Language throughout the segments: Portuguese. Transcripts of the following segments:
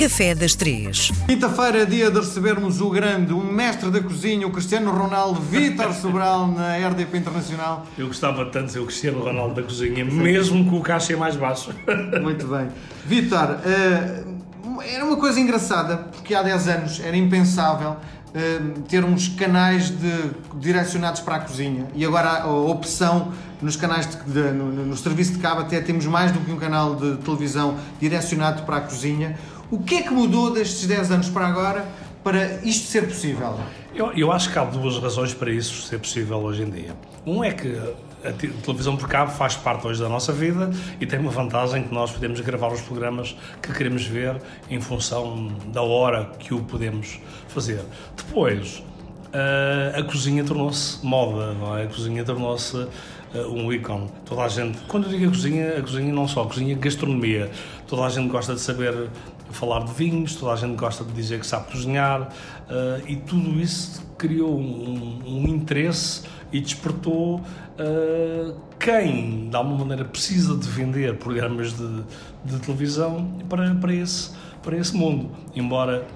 Café das Três. Quinta-feira, dia de recebermos o grande, o mestre da cozinha, o Cristiano Ronaldo, Vítor Sobral, na RDP Internacional. Eu gostava tanto de ser o Cristiano Ronaldo da cozinha, mesmo com o caixa mais baixo. Muito bem. Vítor, eh, era uma coisa engraçada, porque há 10 anos era impensável eh, termos canais de- direcionados para a cozinha e agora a opção nos canais de, de- no, no serviço de cabo até temos mais do que um canal de televisão direcionado para a cozinha. O que é que mudou destes 10 anos para agora para isto ser possível? Eu, eu acho que há duas razões para isso ser possível hoje em dia. Um é que a te- televisão por cabo faz parte hoje da nossa vida e tem uma vantagem que nós podemos gravar os programas que queremos ver em função da hora que o podemos fazer. Depois, eh, a cozinha tornou-se moda, não é? A cozinha tornou-se eh, um ícone. Toda a gente, quando eu digo a cozinha, a cozinha não só, a cozinha gastronomia. Toda a gente gosta de saber falar de vinhos, toda a gente gosta de dizer que sabe cozinhar eh, e tudo isso criou um, um interesse e despertou eh, quem, de alguma maneira, precisa de vender programas de, de televisão para, para, esse, para esse mundo. Embora,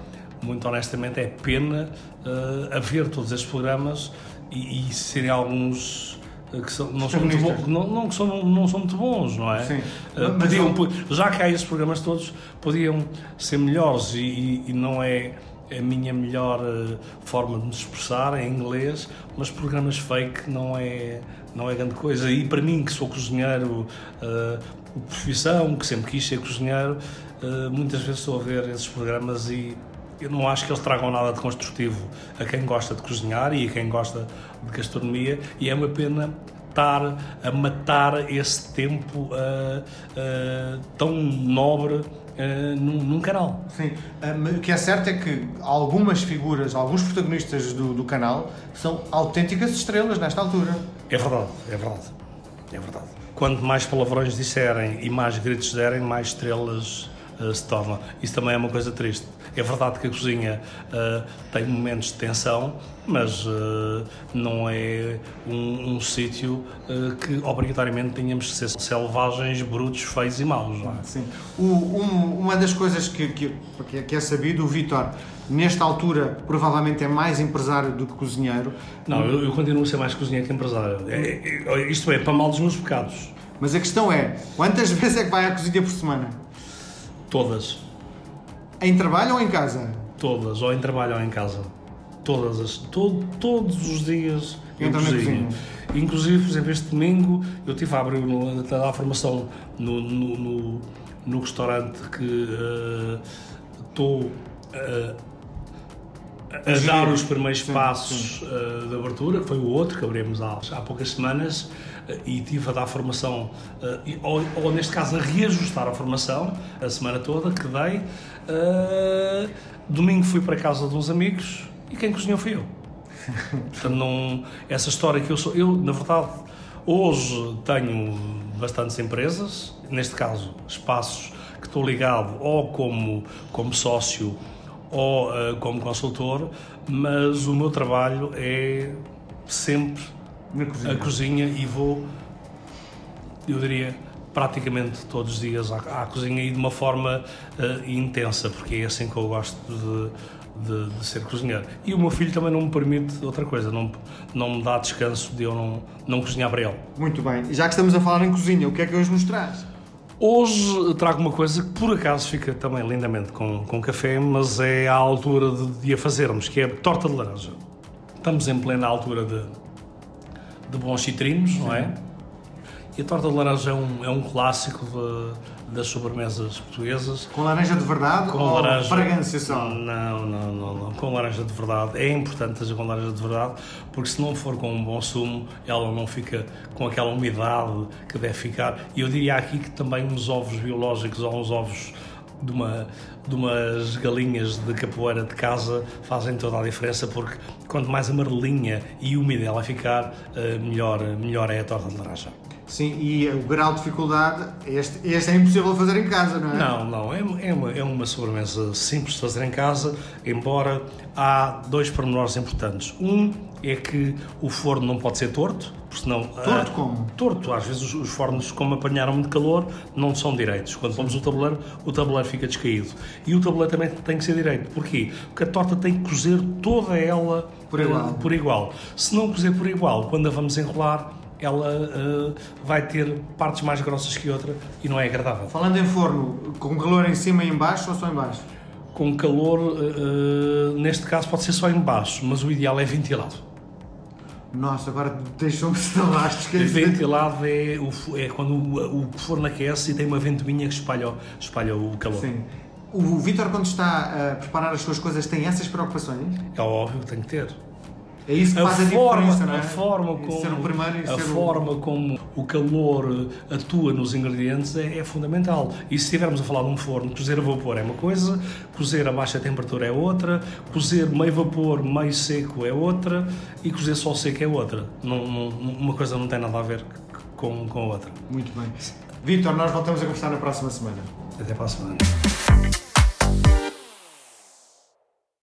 muito honestamente, é pena eh, haver todos estes programas e, e serem alguns que são, não, são muito bons, não, não, que são, não são muito bons, não é? Sim. Eh, Mas podiam, não- já que há esses programas todos, podiam ser melhores e, e- não é a minha melhor eh, forma de me expressar em inglês, mas programas fake não é, não é grande coisa. E para mim, que sou cozinheiro eh, de profissão, que sempre quis ser cozinheiro, eh, muitas vezes estou a ver esses programas e eu não acho que eles tragam nada de construtivo a quem gosta de cozinhar e a quem gosta de gastronomia, e é uma pena estar a matar esse tempo ah, ah, tão nobre ah, num, num canal. Sim, o que é certo é que algumas figuras, alguns protagonistas do, do canal são autênticas estrelas nesta altura. É verdade, é verdade, é verdade. Quanto mais palavrões disserem e mais gritos derem, mais estrelas ah, se tornam. Isso também é uma coisa triste. É verdade que a cozinha ah, tem momentos de tensão, mas ah, não é um, um sítio que obrigatoriamente tenhamos que ser selvagens, brutos, feios e maus. Não é? Sim. O- um- uma das coisas que, que, que é- é sabido, o Vítor, nesta altura, provavelmente é mais empresário do que cozinheiro, Não, eu, eu continuo a ser mais cozinheiro que empresário. É- é- isto é, para mal dos meus pecados. mas a questão é, quantas vezes é que vai à cozinha por semana? Todas. Em trabalho ou em casa? Todas, ou em trabalho ou em casa. Todas as, to- todos os dias eu na cozinho. Inclusive, por exemplo, este domingo eu estive a abrir no, a dar formação no, no, no, no restaurante que eh, estou eh, a dar os primeiros passos eh, de abertura, foi o outro que abrimos há, há poucas semanas, eh, e tive a dar formação, eh, e- ou, ou neste caso a reajustar a formação a semana toda que dei. Domingo fui para a casa de uns amigos e quem cozinhou fui eu. Portanto, não, essa história que eu sou. Eu, na verdade, hoje tenho bastantes empresas, neste caso, espaços que estou ligado ou como, como sócio ou eh, como consultor, mas o meu trabalho é sempre Na cozinha. a cozinha e vou, eu diria, praticamente todos os dias à, à cozinha e de uma forma eh, intensa, porque é assim que eu gosto de, de- de ser cozinheiro. E o meu filho também não me permite outra coisa, não, não me dá descanso de eu não, não cozinhar para ele. Muito bem. E já que estamos a falar em cozinha, o que é que hoje nos traz? Hoje trago uma coisa que por acaso fica também lindamente com, com café, mas é à altura de, de a fazermos, que é torta de laranja. Estamos em plena altura de, de bons citrinos, não é? E a torta de laranja é um, é um clássico de- das sobremesas portuguesas. Com laranja de verdade Com ou laranja. fragrância só? Não, não, não, não. Com laranja de verdade. É importante fazer com laranja de verdade, porque se não for com um bom sumo, ela não fica com aquela umidade que deve ficar. E eu diria aqui que também uns ovos biológicos ou uns ovos de, uma, de umas galinhas de capoeira de casa fazem toda a diferença, porque quanto mais amarelinha e úmida ela ficar, eh, melhor, melhor é a torta de laranja. Sim, e o grau de dificuldade, este, este é impossível de fazer em casa, não é? Não, não, é, é, uma, é uma sobremesa simples de fazer em casa, embora há dois pormenores importantes. Um é que o forno não pode ser torto, porque senão... Torto como? Torto, às vezes os, os fornos, como apanharam muito calor, não são direitos. Quando pomos o tabuleiro, o tabuleiro fica descaído. E o tabuleiro também tem que ser direito. Porquê? Porque a torta tem que cozer toda ela Por igual. eh, por igual. Se não cozer por igual, quando a vamos enrolar, ela eh, vai ter partes mais grossas que outra e não é agradável. Falando em forno, com calor em cima e em baixo ou só em baixo? Com calor, eh, neste caso pode ser só em baixo, mas o ideal é ventilado. Nossa, agora deixou-me estalastos. que é? Ventilado é, o, é quando o, o forno aquece e tem uma ventoinha que espalha, o- espalha o calor. Sim. O Vítor, quando está a preparar as suas coisas, tem essas preocupações? É óbvio que tem que ter. É isso que A faz a forma, diferença, não é? a forma como, Ser o primeiro a ser o- forma como o calor eh, atua nos ingredientes é, é fundamental. E se estivermos a falar de um forno, cozer a vapor é uma coisa, cozer a baixa temperatura é outra, cozer meio vapor, meio seco é outra e cozer só seco é outra. Não, não- uma coisa não tem nada a ver com, com a outra. Muito bem. Vítor, nós voltamos a conversar na próxima semana. Até para a semana.